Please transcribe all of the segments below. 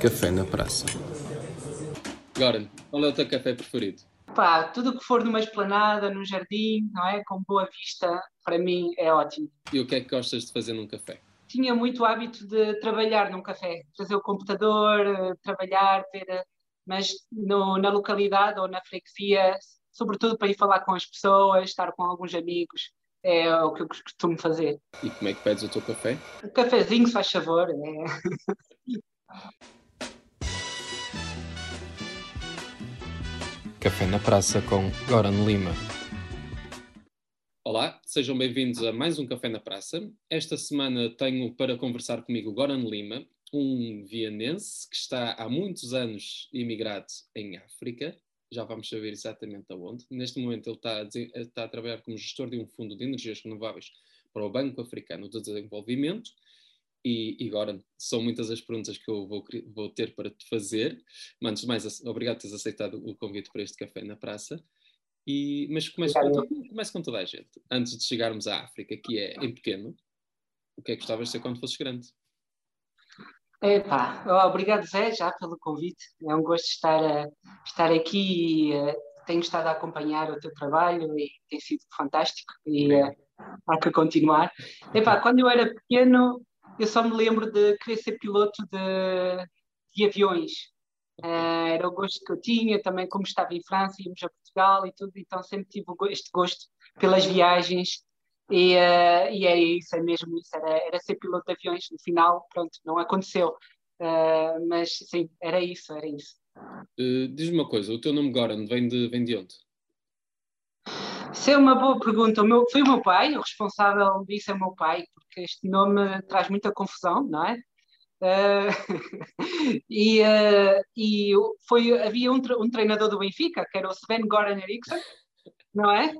Café na Praça. Goran, qual é o teu café preferido? Pá, tudo que for numa esplanada, num jardim, não é? Com boa vista, para mim é ótimo. E o que é que gostas de fazer num café? Tinha muito hábito de trabalhar num café, trazer o computador, trabalhar, ver, mas no, na localidade ou na freguesia, sobretudo para ir falar com as pessoas, estar com alguns amigos, é o que eu costumo fazer. E como é que pedes o teu café? Um cafezinho, se faz favor. É. Café na Praça com Goran Lima. Olá, sejam bem-vindos a mais um Café na Praça. Esta semana tenho para conversar comigo Goran Lima, um vienense que está há muitos anos imigrado em África. Já vamos saber exatamente aonde. Neste momento ele está a, está a trabalhar como gestor de um fundo de energias renováveis para o Banco Africano de Desenvolvimento e, e agora são muitas as perguntas que eu vou, vou ter para te fazer. Mas, antes de mais, obrigado por teres aceitado o convite para este café na praça. E, mas começo com, começo com toda a gente. Antes de chegarmos à África, que é em pequeno, o que é que gostavas de ser quando fosses grande? Epá, obrigado Zé já pelo convite. É um gosto estar, estar aqui e uh, tenho estado a acompanhar o teu trabalho e tem sido fantástico e uh, há que continuar. Epá, quando eu era pequeno eu só me lembro de querer ser piloto de, de aviões. Uh, era o gosto que eu tinha, também como estava em França, íamos a Portugal e tudo, então sempre tive este gosto pelas viagens e, uh, e é isso, é mesmo isso, era, era ser piloto de aviões. No final, pronto, não aconteceu, uh, mas sim, era isso, era isso. Diz-me uma coisa, o teu nome Goran vem de, vem de onde? Isso é uma boa pergunta. O meu, foi o meu pai, o responsável disso é o meu pai, porque este nome traz muita confusão, não é? Uh, e, uh, e foi, havia um, um, treinador do Benfica, que era o Sven Goran Eriksson, não é?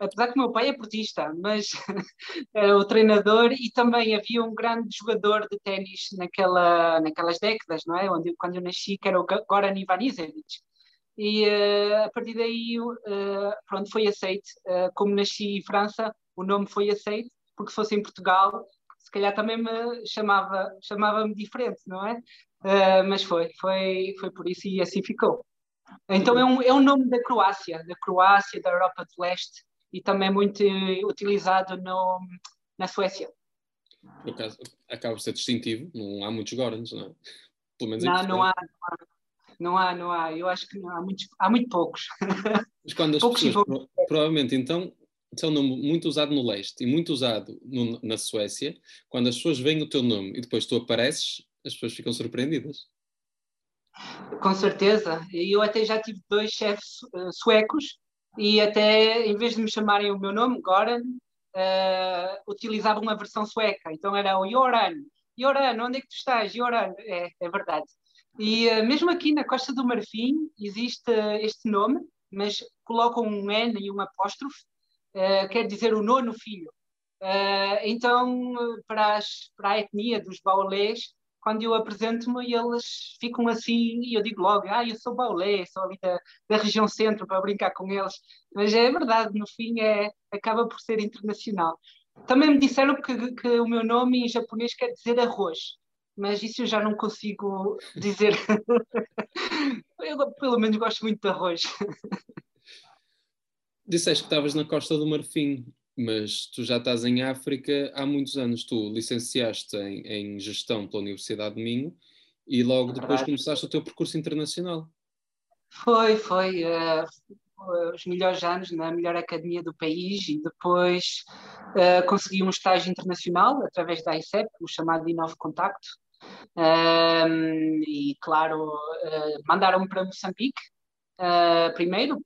Apesar que o meu pai é portista, mas era o treinador e também havia um grande jogador de ténis naquela, naquelas décadas, não é? Onde, quando eu nasci, que era o Goran Ivanisevic e uh, a partir daí uh, pronto, foi aceito. Uh, como nasci em França, o nome foi aceito, porque se fosse em Portugal, se calhar também me chamava, chamava-me diferente, não é? mas foi, foi, foi por isso e assim ficou. Então é um, é um nome da Croácia, da Croácia, da Europa do Leste, e também muito utilizado no, na Suécia. Por acaso, acaba por ser distintivo, não há muitos Gorans, não é? Pelo menos não, não há, não há. Não há, não há. Eu acho que não, há, muitos, há muito poucos. Mas quando as poucos pessoas, pro, provavelmente, então, é um nome muito usado no leste e muito usado no, na Suécia, quando as pessoas veem o teu nome e depois tu apareces, as pessoas ficam surpreendidas. Com certeza. Eu até já tive dois chefes uh, suecos e até, em vez de me chamarem o meu nome, Goran, uh, utilizavam uma versão sueca. Então era o Joran. Joran, onde é que tu estás? Joran. É, é verdade. E uh, mesmo aqui na Costa do Marfim existe uh, este nome, mas colocam um N e um apóstrofe, uh, quer dizer o nono filho. então, para, as, para a etnia dos baulés, quando eu apresento-me, eles ficam assim, e eu digo logo, ah, eu sou baulé, sou ali da, da região centro, para brincar com eles. Mas é verdade, no fim é, acaba por ser internacional. Também me disseram que, que o meu nome em japonês quer dizer arroz mas isso eu já não consigo dizer. eu, pelo menos, gosto muito de arroz. Disseste que estavas na Costa do Marfim, mas tu já estás em África há muitos anos. Tu licenciaste em, em Gestão pela Universidade de Minho e logo é depois começaste o teu percurso internacional. Foi, foi. Uh, os melhores anos na melhor academia do país e depois uh, consegui um estágio internacional através da ICEP, o chamado Inove Contacto, um, e claro, uh, mandaram-me para Moçambique uh, primeiro,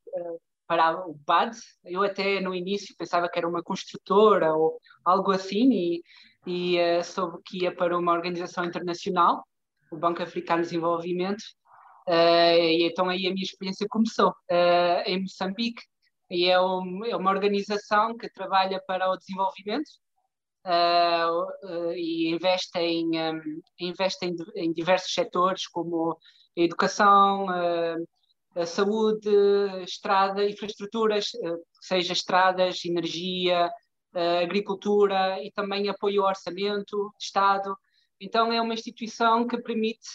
para o BAD. Eu até no início pensava que era uma construtora ou algo assim e, e soube que ia para uma organização internacional, o Banco Africano de Desenvolvimento, e então aí a minha experiência começou em Moçambique. E é, um, é uma organização que trabalha para o desenvolvimento uh, e investe em, um, investe em, em, diversos setores como a educação, uh, a saúde, estrada, infraestruturas, seja estradas, energia, agricultura e também apoio ao orçamento Estado. Então é uma instituição que permite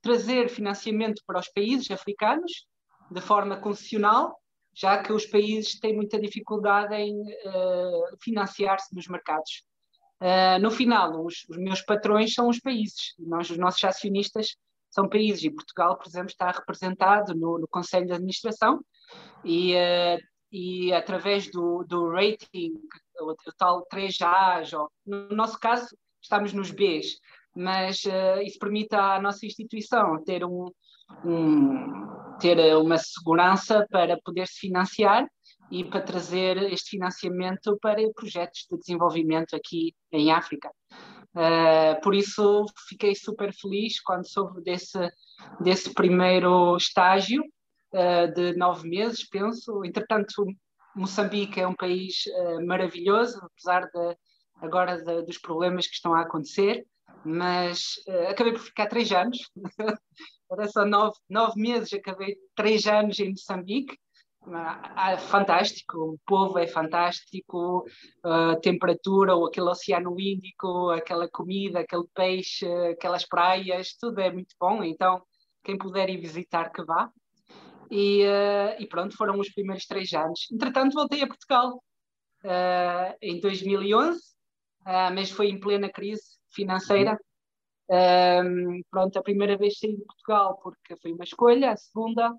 trazer financiamento para os países africanos de forma concessional, já que os países têm muita dificuldade em uh, financiar-se nos mercados. Uh, no final, os, os, meus patrões são os países, nós, os nossos acionistas são países, e Portugal, por exemplo, está representado no, no Conselho de Administração e, uh, e através do, do rating, o, o tal 3A, no nosso caso, estamos nos Bs, mas isso permite à nossa instituição ter, um, um, ter uma segurança para poder se financiar e para trazer este financiamento para projetos de desenvolvimento aqui em África. Uh, por isso fiquei super feliz quando soube desse, desse primeiro estágio uh, de nove meses, penso. Entretanto, Moçambique é um país uh, maravilhoso, apesar de agora de, dos problemas que estão a acontecer mas uh, acabei por ficar três anos. Era só nove, nove meses, acabei três anos em Moçambique. Ah, fantástico, o povo é fantástico, a temperatura, ou aquele oceano Índico, aquela comida, aquele peixe, aquelas praias, tudo é muito bom. Então, quem puder ir visitar, que vá. E, e pronto, foram os primeiros três anos. Entretanto, voltei a Portugal em 2011, uh, mas foi em plena crise financeira. Um, pronto, a primeira vez saí de Portugal porque foi uma escolha, a segunda,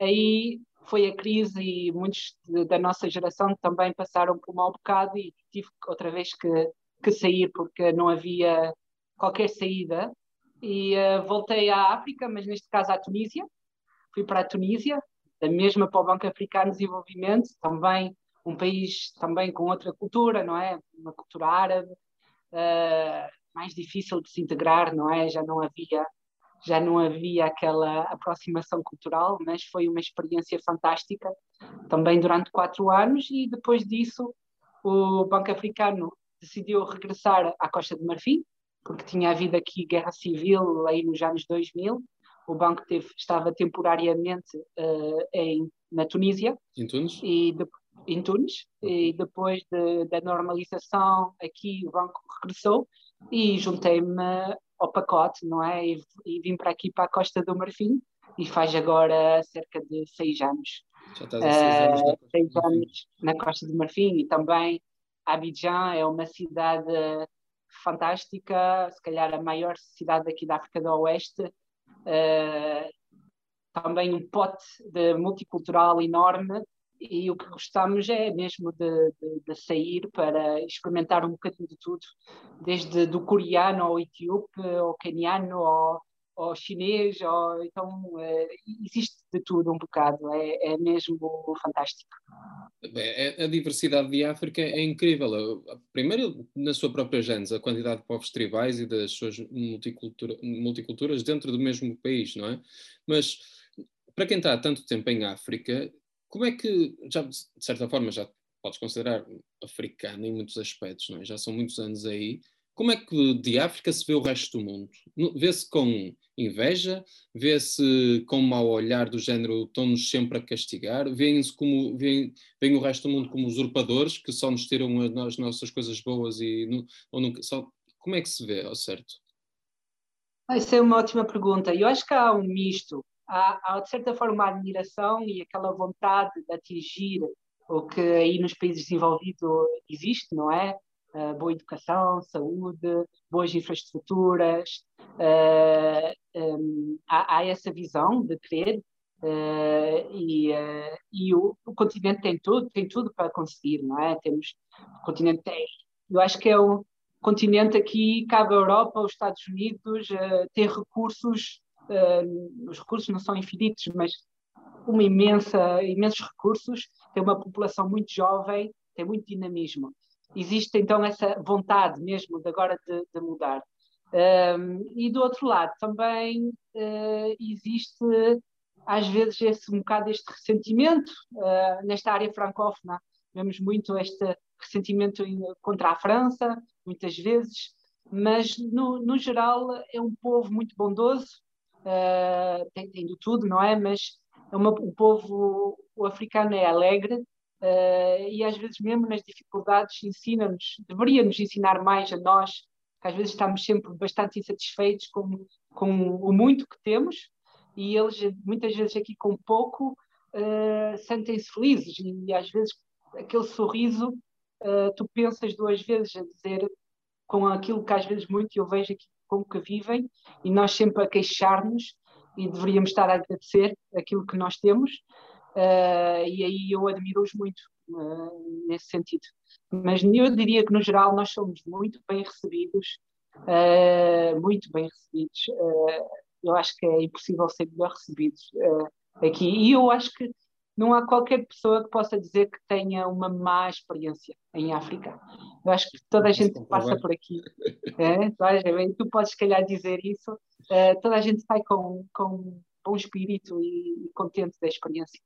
aí foi a crise e muitos de, da nossa geração também passaram por um mau bocado e tive outra vez que, que sair porque não havia qualquer saída. E uh, voltei à África, mas neste caso à Tunísia. Fui para a Tunísia, da mesma para o Banco Africano de Desenvolvimento, também um país também com outra cultura, não é? Uma cultura árabe, uh, mais difícil de se integrar, não é? Já não havia já não havia aquela aproximação cultural, mas foi uma experiência fantástica, também durante quatro anos, e depois disso o Banco Africano decidiu regressar à Costa de Marfim, porque tinha havido aqui guerra civil aí nos anos 2000, o banco teve, estava temporariamente uh, em, na Tunísia. Em Tunis? E de, em Tunis, e depois de, da normalização aqui o banco regressou e juntei-me ao pacote, não é? E, e, vim para aqui, para a Costa do Marfim, e faz agora cerca de seis anos. Já estás há seis anos, uh, seis anos na Costa do Marfim e também Abidjan é uma cidade fantástica, se calhar a maior cidade aqui da África do Oeste. Uh, também um pote de multicultural enorme e o que gostamos é mesmo de, de, de, sair para experimentar um bocadinho de tudo, desde do coreano ao etíope, ao caniano, ao, ao chinês, ao, então é, existe de tudo um bocado, é, é mesmo fantástico. É, a diversidade de África é incrível. Primeiro, na sua própria gênese, a quantidade de povos tribais e das suas multicultura, multiculturas dentro do mesmo país, não é? Mas para quem está há tanto tempo em África, como é que, já, de certa forma, já podes considerar africano em muitos aspectos, não é? já são muitos anos aí. Como é que de África se vê o resto do mundo? Vê-se com inveja? Vê-se com mau olhar do género estão-nos sempre a castigar? Vêem-se como vêem, o resto do mundo como usurpadores que só nos tiram as nossas coisas boas e ou nunca, só, como é que se vê ao certo? Essa é uma ótima pergunta. Eu acho que há um misto há, há de certa forma uma admiração e aquela vontade de atingir o que aí nos países desenvolvidos existe, não é? Uh, boa educação, saúde, boas infraestruturas, uh, um, há, há, essa visão de querer uh, e, e o, o, continente tem tudo, tem tudo para conseguir, não é? Temos, o continente tem, eu acho que é o continente aqui, cabe a Europa, os Estados Unidos, ter recursos uh, os recursos não são infinitos, mas uma imensa, imensos recursos, tem uma população muito jovem, tem muito dinamismo. Existe então essa vontade mesmo de agora de, de mudar. Um, e do outro lado também uh, existe às vezes esse um bocado este ressentimento uh, nesta área francófona vemos muito este ressentimento contra a França muitas vezes mas no, no geral é um povo muito bondoso uh, tem, tem, de tudo, não é? Mas é uma, o povo o africano é alegre uh, e às vezes mesmo nas dificuldades ensina-nos, deveria nos ensinar mais a nós que às vezes estamos sempre bastante insatisfeitos com, com o muito que temos e eles muitas vezes aqui com pouco uh, sentem-se felizes e às vezes aquele sorriso uh, tu pensas duas vezes a dizer com aquilo que às vezes muito eu vejo aqui como que vivem e nós sempre a queixar-nos e deveríamos estar a agradecer aquilo que nós temos uh, e aí eu admiro-os muito uh, nesse sentido. Mas eu diria que no geral nós somos muito bem recebidos, uh, muito bem recebidos. eu acho que é impossível ser melhor recebidos aqui e eu acho que não há qualquer pessoa que possa dizer que tenha uma má experiência em África. Eu acho que toda a gente passa por aqui. É, tu podes, se calhar, dizer isso. É, toda a gente sai com, com bom espírito e, contente da experiência.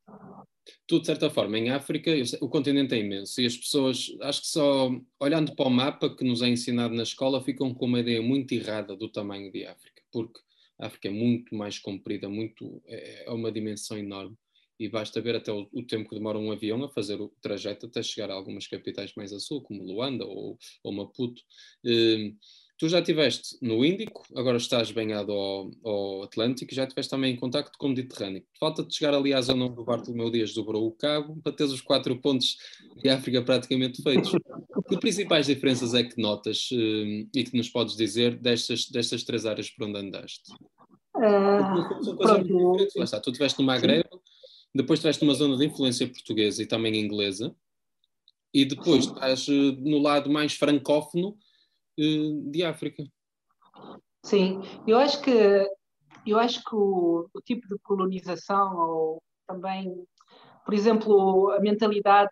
Tu, de certa forma, em África, o continente é imenso e as pessoas, acho que só olhando para o mapa que nos é ensinado na escola, ficam com uma ideia muito errada do tamanho de África, porque a África é muito mais comprida, muito, é, é uma dimensão enorme e basta ver até o, o, tempo que demora um avião a fazer o trajeto até chegar a algumas capitais mais a sul, como Luanda ou, ou Maputo. Uh, tu já estiveste no Índico, agora estás banhado ao, ao Atlântico e já estiveste também em contacto com o Mediterrâneo. Falta-te chegar ali à zona onde o Bartolomeu Dias dobrou o cabo para teres os quatro pontos de África praticamente feitos. Que principais diferenças é que notas uh, e que nos podes dizer destas, destas três áreas por onde andaste? Uh, são coisas muito diferentes. Lá está, tu estiveste no Magreb, depois estiveste numa zona de influência portuguesa e também inglesa, e depois estás uh, no lado mais francófono uh, de África. Sim, eu acho que eu acho que o, o, tipo de colonização ou também, por exemplo, a mentalidade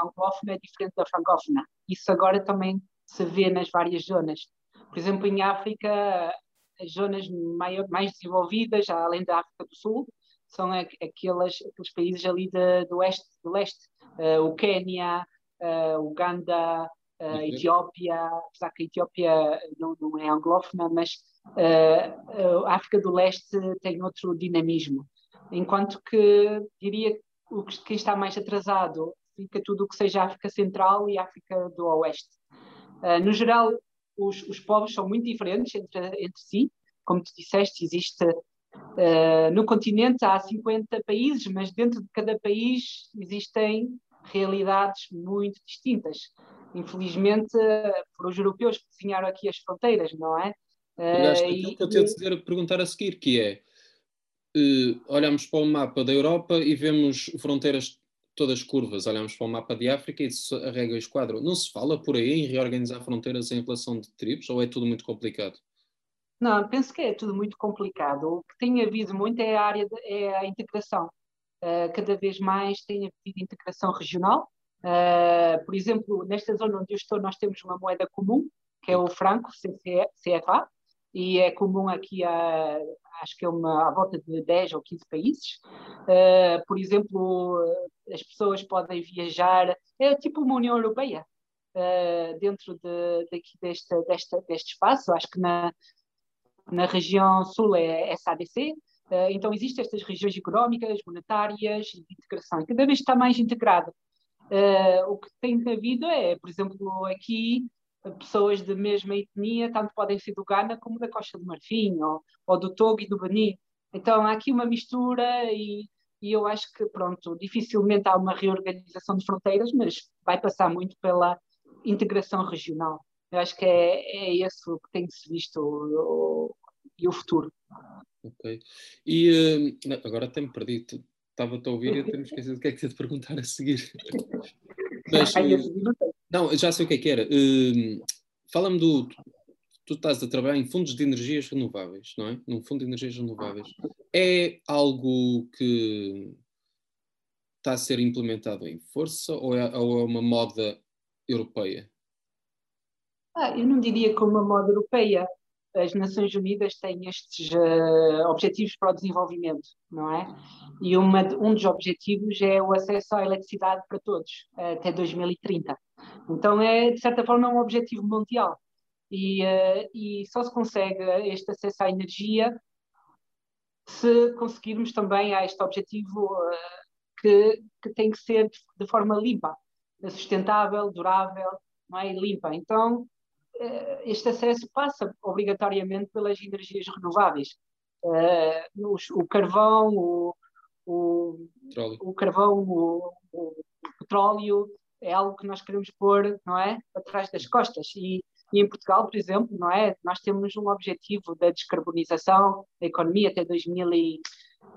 anglófona é diferente da francófona. Isso agora também se vê nas várias zonas. Por exemplo, em África, as zonas maior, mais desenvolvidas, além da África do Sul, são aqueles, aqueles países ali de, do oeste, do leste, uh, o Quênia, uh, Uganda, uh, Etiópia, apesar que a Etiópia não, não é anglófona, mas a África do Leste tem outro dinamismo. Enquanto que diria o que quem está mais atrasado fica tudo o que seja África Central e África do Oeste. no geral, os, os povos são muito diferentes entre, entre si. Como tu disseste, existe Uh, no continente há 50 países, mas dentro de cada país existem realidades muito distintas. Infelizmente, para os europeus que desenharam aqui as fronteiras, não é? Uh, aquilo que eu tenho de perguntar a seguir, que é, uh, olhamos para o mapa da Europa e vemos fronteiras todas curvas, olhamos para o mapa de África e arrega o esquadro. Não se fala por aí em reorganizar fronteiras em relação de tribos ou é tudo muito complicado? Não, penso que é tudo muito complicado. O que tem havido muito é a área de, é a integração. Uh, cada vez mais tem havido integração regional. Uh, por exemplo, nesta zona onde eu estou, nós temos uma moeda comum, que é o franco CFA, e é comum aqui a, acho que é uma, à volta de 10 ou 15 países. Uh, por exemplo, as pessoas podem viajar, é tipo uma União Europeia, uh, dentro de, daqui deste, deste espaço. Acho que na, na região sul é SADC, eh, então existem estas regiões económicas, monetárias e de integração, e cada vez está mais integrado. Eh, o que tem havido é, por exemplo, aqui pessoas da mesma etnia, tanto podem ser do Ghana como da Costa do Marfim, ou, ou do Togo e do Benin. Então há aqui uma mistura e, e, eu acho que, pronto, dificilmente há uma reorganização de fronteiras, mas vai passar muito pela integração regional. Eu acho que é, é esse o que tem-se visto o, e o futuro. Ok. E uh, agora até me perdi. Estava-te a ouvir e até me esqueci do que é que te de perguntar a seguir. Mas, uh, não, já sei o que é que era. Uh, Fala-me do. Tu estás a trabalhar em fundos de energias renováveis, não é? Num fundo de energias renováveis. É algo que está a ser implementado em força ou é, ou é uma moda europeia? Ah, eu não diria como uma moda europeia. As Nações Unidas têm estes uh, objetivos para o desenvolvimento, não é? E uma, um dos objetivos é o acesso à eletricidade para todos, uh, até 2030. Então é, de certa forma, um objetivo mundial. E, uh, e só se consegue este acesso à energia se conseguirmos também a este objetivo que, que tem que ser de, de forma limpa, sustentável, durável, não é? limpa. Então, este acesso passa obrigatoriamente pelas energias renováveis. Uh, o carvão, o, o, o carvão, o, o, petróleo é algo que nós queremos pôr, não é, atrás das costas. E, e, em Portugal, por exemplo, não é, nós temos um objetivo da descarbonização da economia até 2000 e,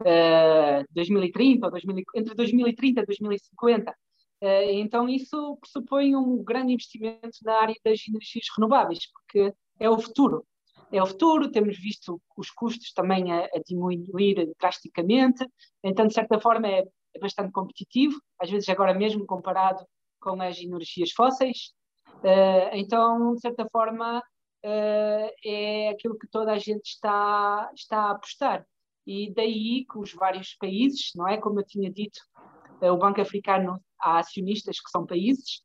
uh, 2030 ou 2000, entre 2030 e 2050. Uh, então isso pressupõe um grande investimento na área das energias renováveis, porque é o futuro é o futuro, temos visto os custos também a, a diminuir drasticamente, então, de certa forma, é, é, bastante competitivo, às vezes agora mesmo comparado com as energias fósseis. Uh, então, de certa forma, uh, é aquilo que toda a gente está, está a apostar. E daí que os vários países, não é? Como eu tinha dito, o Banco Africano, há acionistas que são países,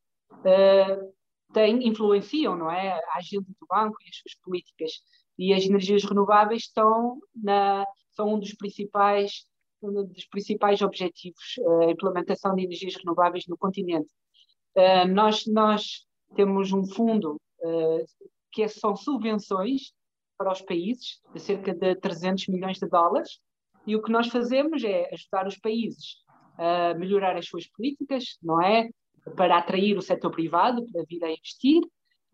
têm, influenciam não é, a agenda do banco e as suas políticas. E as energias renováveis estão na, são um dos principais, um dos principais objetivos, a implementação de energias renováveis no continente. Uh, nós, nós temos um fundo uh, que são subvenções para os países, de cerca de 300 milhões de dólares, e o que nós fazemos é ajudar os países melhorar as suas políticas, não é? para atrair o setor privado para vir a investir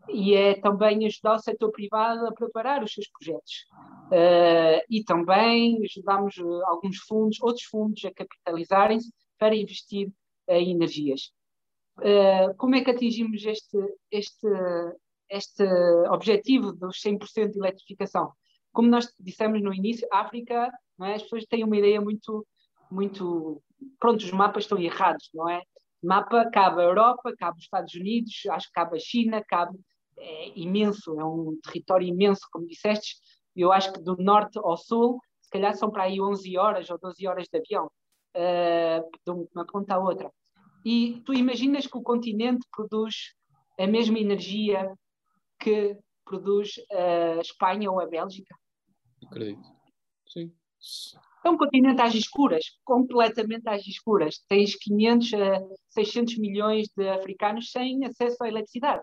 e é também ajudar o setor privado a preparar os seus projetos. Uh, e também ajudamos uh, alguns fundos, outros fundos a capitalizarem-se para investir em energias. Uh, como é que atingimos este, este, este objetivo dos 100% de eletrificação? Como nós dissemos no início, a África, é? as pessoas têm uma ideia muito, muito, pronto, os mapas estão errados, não é? mapa cabe a Europa, cabe os Estados Unidos, acho que cabe a China, cabe é imenso, é um território imenso, como disseste. Eu acho que do norte ao sul, se calhar são para aí 11 horas ou 12 horas de avião, uh, de uma ponta à outra. E tu imaginas que o continente produz a mesma energia que produz a Espanha ou a Bélgica? Acredito. Sim. É um continente às escuras, completamente às escuras. Tens 500 a 600 milhões de africanos sem acesso à eletricidade.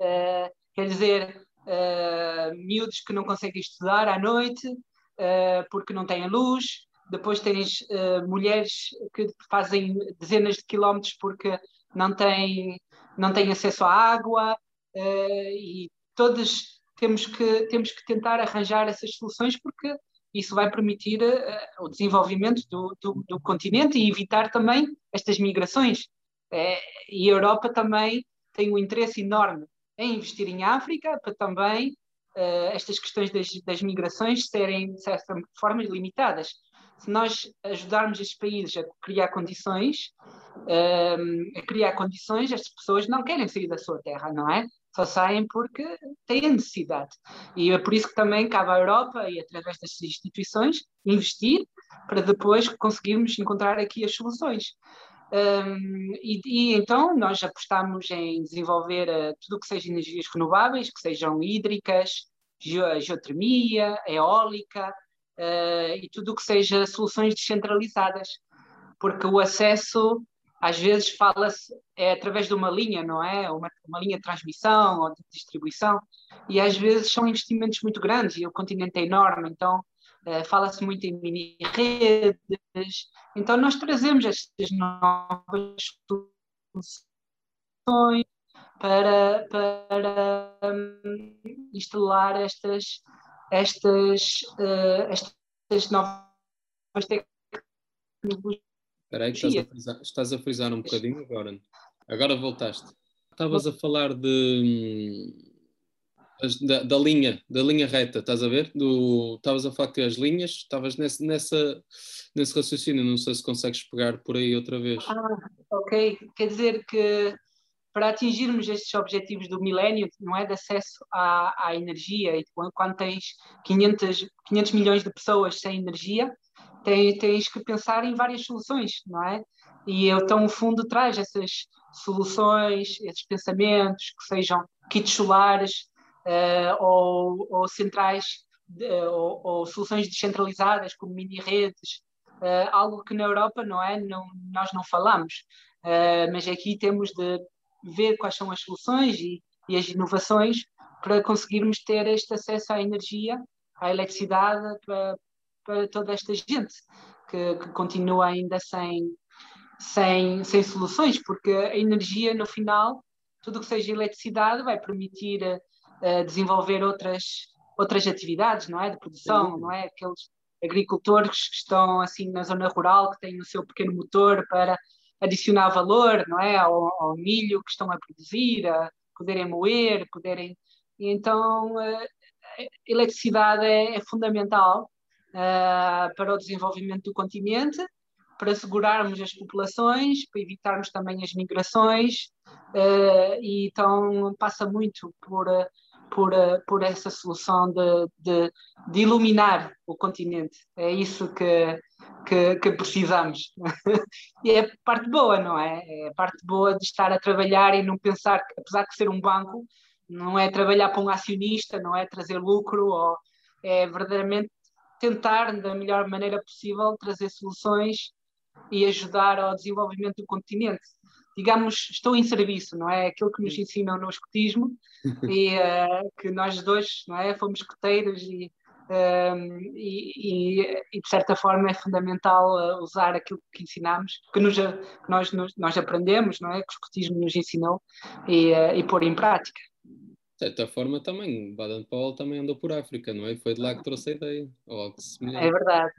Uh, quer dizer, uh, miúdos que não conseguem estudar à noite uh, porque não têm luz. Depois tens mulheres que fazem dezenas de quilómetros porque não têm, não têm acesso à água. e todos temos que, temos que tentar arranjar essas soluções porque isso vai permitir uh, o desenvolvimento do, do, do, continente e evitar também estas migrações. Uh, e a Europa também tem um interesse enorme em investir em África para também uh, estas questões das, das, migrações serem, de certa forma, limitadas. Se nós ajudarmos estes países a criar condições, a criar condições, estas pessoas não querem sair da sua terra, não é? Só saem porque têm a necessidade. E é por isso que também cabe à Europa e através destas instituições investir para depois conseguirmos encontrar aqui as soluções. Um, e, e, então nós apostamos em desenvolver uh, tudo o que seja energias renováveis, que sejam hídricas, geotermia, eólica uh, e tudo o que seja soluções descentralizadas, porque o acesso às vezes fala-se é através de uma linha, não é? Uma, uma, linha de transmissão ou de distribuição, e às vezes são investimentos muito grandes e o continente é enorme, então uh, fala-se muito em mini-redes. Então nós trazemos estas novas soluções para, para um, instalar estas, estas, uh, estas novas tecnologias Espera aí estás a, frisar, estás a frisar um bocadinho agora. Agora voltaste. Estavas a falar de da, da, linha, da linha reta, estás a ver? Estavas a falar que as linhas, estavas nesse, nessa, nesse raciocínio, não sei se consegues pegar por aí outra vez. Ah, ok. Quer dizer que para atingirmos estes objetivos do milénio, não é de acesso à, à energia, e quando tens 500, 500 milhões de pessoas sem energia, tens, tens que pensar em várias soluções, não é? E então o fundo traz essas soluções, esses pensamentos, que sejam kits solares uh, ou, ou, centrais, ou, ou, soluções descentralizadas, como mini-redes, uh, algo que na Europa, não é? Não, nós não falamos, uh, mas aqui temos de ver quais são as soluções e, e as inovações para conseguirmos ter este acesso à energia, à eletricidade para, para toda esta gente que, que continua ainda sem, sem, sem soluções, porque a energia, no final, tudo que seja eletricidade vai permitir uh, desenvolver outras, outras atividades, não é? De produção, não é? Aqueles agricultores que estão assim na zona rural, que têm o seu pequeno motor para adicionar valor, não é? Ao, ao milho que estão a produzir, a poderem moer, poderem... Então, uh, a eletricidade é, é fundamental uh, para o desenvolvimento do continente, para segurarmos as populações, para evitarmos também as migrações, uh, e então passa muito por, por, por essa solução de, de, de, iluminar o continente. É isso que, que, que precisamos. e é parte boa, não é? É parte boa de estar a trabalhar e não pensar apesar de ser um banco, não é trabalhar para um acionista, não é trazer lucro, ou é verdadeiramente tentar, da melhor maneira possível, trazer soluções e ajudar ao desenvolvimento do continente. Digamos, estou em serviço, não é? Aquilo que nos ensinam no escotismo e uh, que nós dois, não é? Fomos escoteiros e, um, e, e, e, de certa forma é fundamental uh, usar aquilo que ensinamos, que, nos, que nós, nós aprendemos, não é? Que o escotismo nos ensinou e, uh, e pôr em prática de certa forma também, Baden-Powell também andou por África, não é? Foi de lá que trouxe a ideia. É verdade,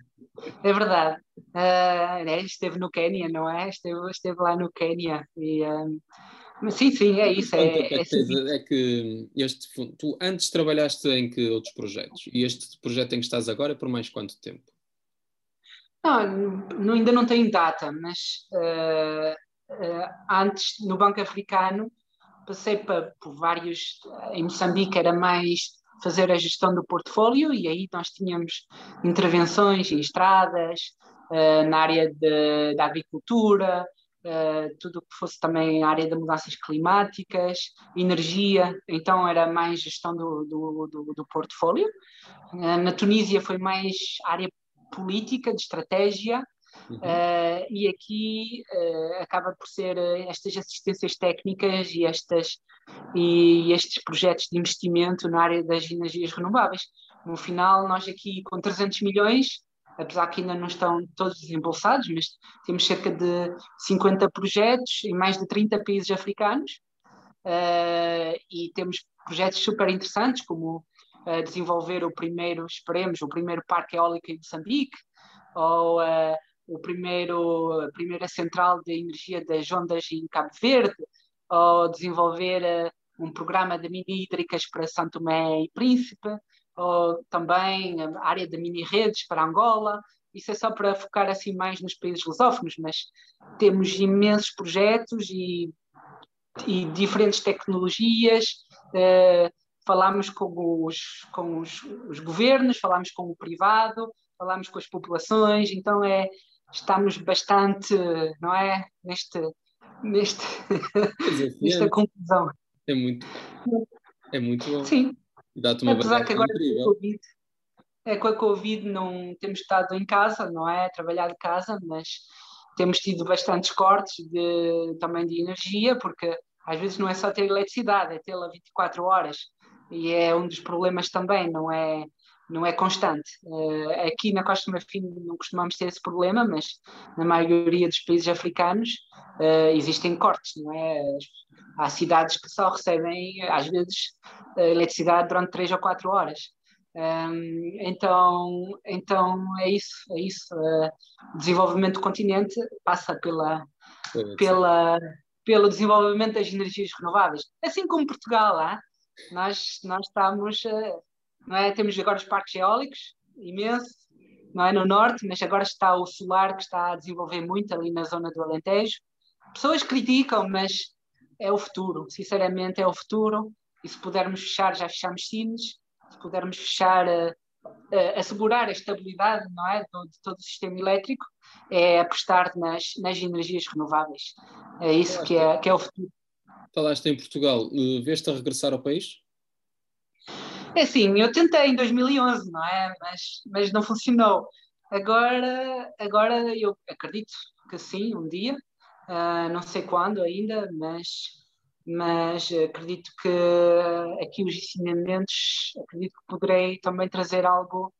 é verdade. Uh? Esteve no Quênia, não é? Esteve, esteve lá no Quênia e... Um, ah, sim, sim, é isso. É, é, é, que, é que este, tu antes trabalhaste em que outros projetos? E este projeto em que estás agora é por mais quanto tempo? Não, ainda não tem data, mas uh, uh, antes no Banco Africano passei para, por vários. Em Moçambique era mais fazer a gestão do portfólio e aí nós tínhamos intervenções em estradas, uh, na área de, da agricultura, uh, tudo o que fosse também a área de mudanças climáticas, energia, então era mais gestão do, do, do, do portfólio. Uh, na Tunísia foi mais área política, de estratégia, Uhum. Uh, e aqui uh, acaba por ser uh, estas assistências técnicas e, estas, e estes projetos de investimento na área das energias renováveis. No final, nós aqui com 300 milhões, apesar que ainda não estão todos desembolsados, mas temos cerca de 50 projetos em mais de 30 países africanos e temos projetos super interessantes, como desenvolver o primeiro, esperemos, o primeiro parque eólico em Moçambique, ou uh, o primeiro, a primeira central de energia das ondas em Cabo Verde, ou desenvolver uh, um programa de mini hídricas para Santo Tomé e Príncipe, ou também a área de mini redes para Angola. Isso é só para focar assim mais nos países lusófonos, mas temos imensos projetos e, e diferentes tecnologias. Uh, falamos com, os, com os, os governos, falamos com o privado, falamos com as populações, então é, estamos bastante, não é? Neste, neste, nesta é, conclusão. É muito, é muito bom. Sim. Dá-te uma Apesar que agora com a, COVID, é, com a Covid não temos estado em casa, não é? Trabalhar de casa, mas temos tido bastantes cortes de, também de energia, porque às vezes não é só ter eletricidade, é tê-la 24 horas. E é um dos problemas também, não é? Não é constante. Uh, aqui na Costa do Marfim não costumamos ter esse problema, mas na maioria dos países africanos uh, existem cortes, não é? Há cidades que só recebem, às vezes, eletricidade durante três ou quatro horas. Um, então, então é isso, é isso. Uh, o desenvolvimento do continente passa pela, pela, pelo desenvolvimento das energias renováveis, assim como Portugal, ah? nós, nós estamos não é? Temos agora os parques eólicos, imenso, não é? No norte, mas agora está o solar que está a desenvolver muito ali na zona do Alentejo. Pessoas criticam, mas é o futuro, sinceramente é o futuro. E se pudermos fechar, já fechamos Sines, se pudermos fechar, uh, uh, assegurar a estabilidade não é? de, de todo o sistema elétrico, é apostar nas, nas energias renováveis. É isso que é, que é o futuro. Falaste em Portugal, uh, veste a regressar ao país? É assim, eu tentei em 2011, não é? Mas, mas não funcionou. Agora, agora eu acredito que sim, um dia, uh, não sei quando ainda, mas, mas acredito que aqui os ensinamentos, acredito que poderei também trazer algo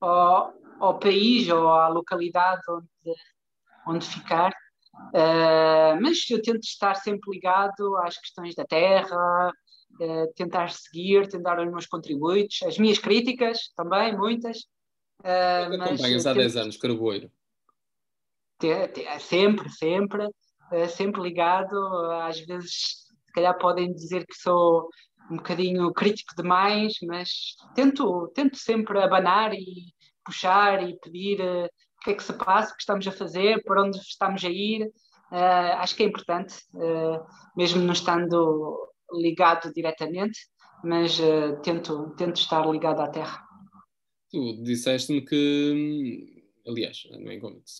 ao, ao país ou à localidade onde, onde ficar. Uh, mas eu tento estar sempre ligado às questões da terra, uh, tentar seguir, tentar os meus contributos, as minhas críticas também, muitas. Uh, mas acompanhas há 10 anos, Carboeiro? Sempre, sempre, sempre ligado. Às vezes, se calhar podem dizer que sou um bocadinho crítico demais, mas tento, tento sempre abanar e puxar e pedir que é que se passa, o que estamos a fazer, para onde estamos a ir. Uh, acho que é importante, uh, mesmo não estando ligado diretamente, mas tento, tento estar ligado à Terra. Tu disseste-me que, aliás,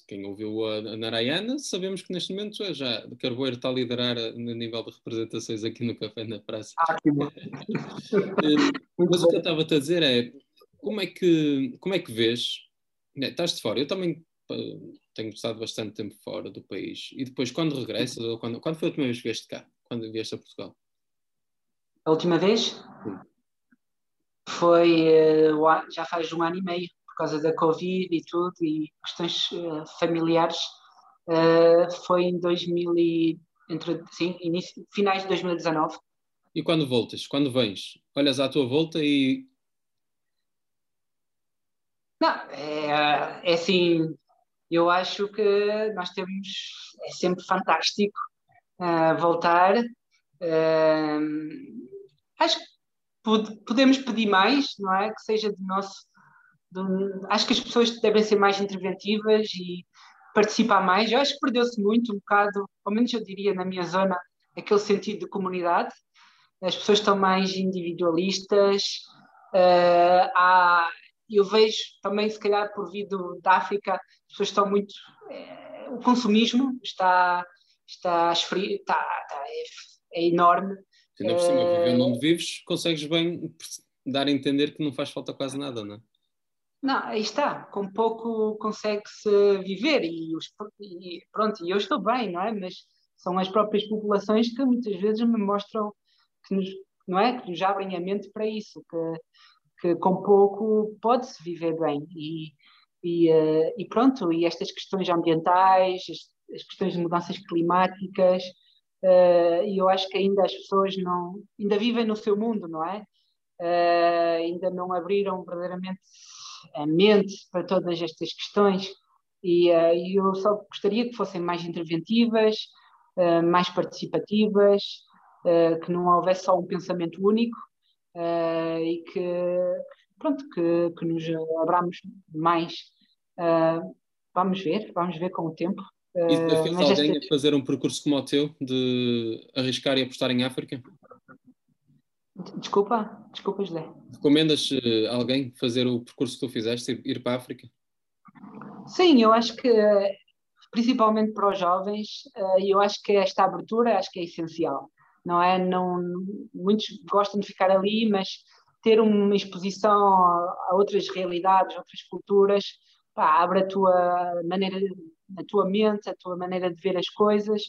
quem ouviu a Narayana, sabemos que neste momento é já Carboeiro está a liderar no nível de representações aqui no Café na Praça. Ah, que bom. mas o que eu estava a dizer é, como é que, como é que vês? Né, estás de fora, eu também tenho estado bastante tempo fora do país. E depois, quando regressas, ou quando, quando foi a última vez que vieste cá? Quando vieste a Portugal? A última vez? Sim. Foi uh, já faz um ano e meio, por causa da Covid e tudo, e questões uh, familiares. Uh, foi em 2000 e, entre, sim, início, finais de 2019. E quando voltas? Quando vens? Olhas à tua volta e não, é, é assim, eu acho que nós temos, é sempre fantástico uh, voltar. Uh, acho que pod podemos pedir mais, não é? Que seja de nosso. De, acho que as pessoas devem ser mais interventivas e participar mais. Eu acho que perdeu-se muito um bocado, ao menos eu diria na minha zona, aquele sentido de comunidade. As pessoas estão mais individualistas. Uh, há, eu vejo também, se calhar, por vindo da África, as pessoas estão muito. É, o consumismo está, está, esfri, está, está é, é, enorme. Ainda por cima, é... vivendo onde vives, consegues bem dar a entender que não faz falta quase nada, não é? Não, aí está, com pouco consegue-se viver e, os, e pronto, e eu estou bem, não é? Mas são as próprias populações que muitas vezes me mostram que nos, não é? Que nos abrem a mente para isso, que que com pouco pode-se viver bem. E, e, uh, e, pronto, e estas questões ambientais, as, as questões de mudanças climáticas, uh, e eu acho que ainda as pessoas não, ainda vivem no seu mundo, não é? Uh, ainda não abriram verdadeiramente a mente para todas estas questões. E, eu só gostaria que fossem mais interventivas, mais participativas, que não houvesse só um pensamento único, uh, e que, pronto, que, que nos abramos mais. Uh, vamos ver, vamos ver com o tempo. Uh, e desafias alguém esta... a fazer um percurso como o teu, de arriscar e apostar em África? Desculpa, desculpa, José. Recomendas alguém fazer o percurso que tu fizeste, ir para a África? Sim, eu acho que, principalmente para os jovens, eu acho que esta abertura acho que é essencial não é? Não, muitos gostam de ficar ali, mas ter uma exposição a, outras realidades, outras culturas, pá, abre a tua maneira, a tua mente, a tua maneira de ver as coisas,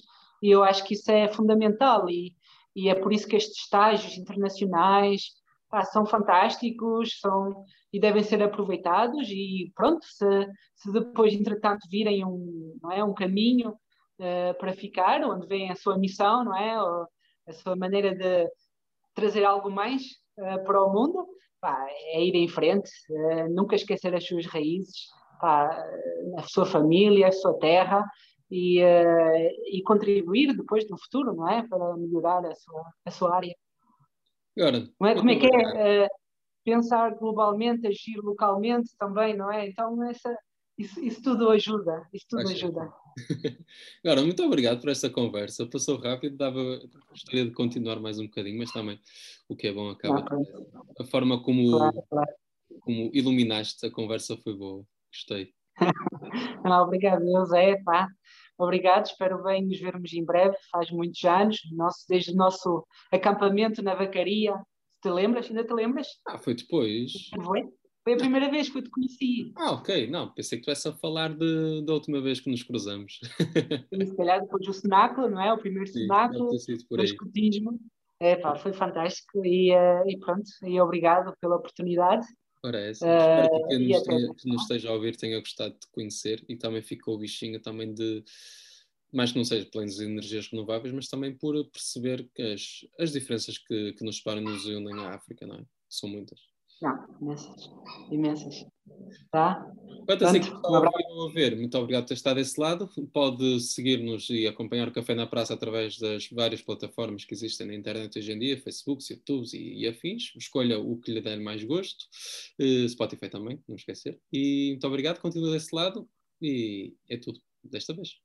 e eu acho que isso é fundamental, e, e é por isso que estes estágios internacionais pá, são fantásticos, são e devem ser aproveitados, e pronto, se, se depois, entretanto, virem um, não é, um caminho uh, para ficar, onde vem a sua missão, não é? Ou, a sua maneira de trazer algo mais uh, para o mundo, pá, é ir em frente, uh, nunca esquecer as suas raízes, pá, a sua família, a sua terra e, e contribuir depois no futuro, não é? Para melhorar a sua, a sua área. Agora, é? Como é que é? pensar globalmente, agir localmente também, não é? Então, essa, isso, isso tudo ajuda, isso tudo ajuda. Agora, muito obrigado por esta conversa. Passou rápido, dava, gostaria de continuar mais um bocadinho, mas também o que é bom acaba. Claro. A forma como, claro, claro. como iluminaste a conversa foi boa. Gostei. Não, obrigado, José. Pá. Obrigado, espero bem nos vermos em breve. Faz muitos anos, nosso, desde o nosso acampamento na vacaria. Te lembras? Ainda te lembras? Ah, foi depois. Foi? Foi a primeira vez que eu te conheci. Ah, ok. Não, pensei que tu és a falar de, da última vez que nos cruzamos. E se calhar depois do cenáculo, não é? O primeiro Sim, cenáculo, do escutismo. É, pá, foi fantástico e, eh, e pronto, e obrigado pela oportunidade. Ora, é essa. Eh, Espero que quem nos, tenha- que nos esteja a ouvir tenha gostado de te conhecer e também ficou o bichinho também de, mais que não seja pelas energias renováveis, mas também por perceber que as, as diferenças que, que nos separam e nos unem à África, não é? São muitas. Não, imensas, imensas. Tá? Quanto a si que um a ver, muito obrigado por ter estado desse lado. Pode seguir-nos e acompanhar o Café na Praça através das várias plataformas que existem na internet hoje em dia, Facebook, YouTube e, e afins. Escolha o que lhe der mais gosto. Eh, Spotify também, não esquecer. E muito obrigado, continua desse lado e é tudo desta vez.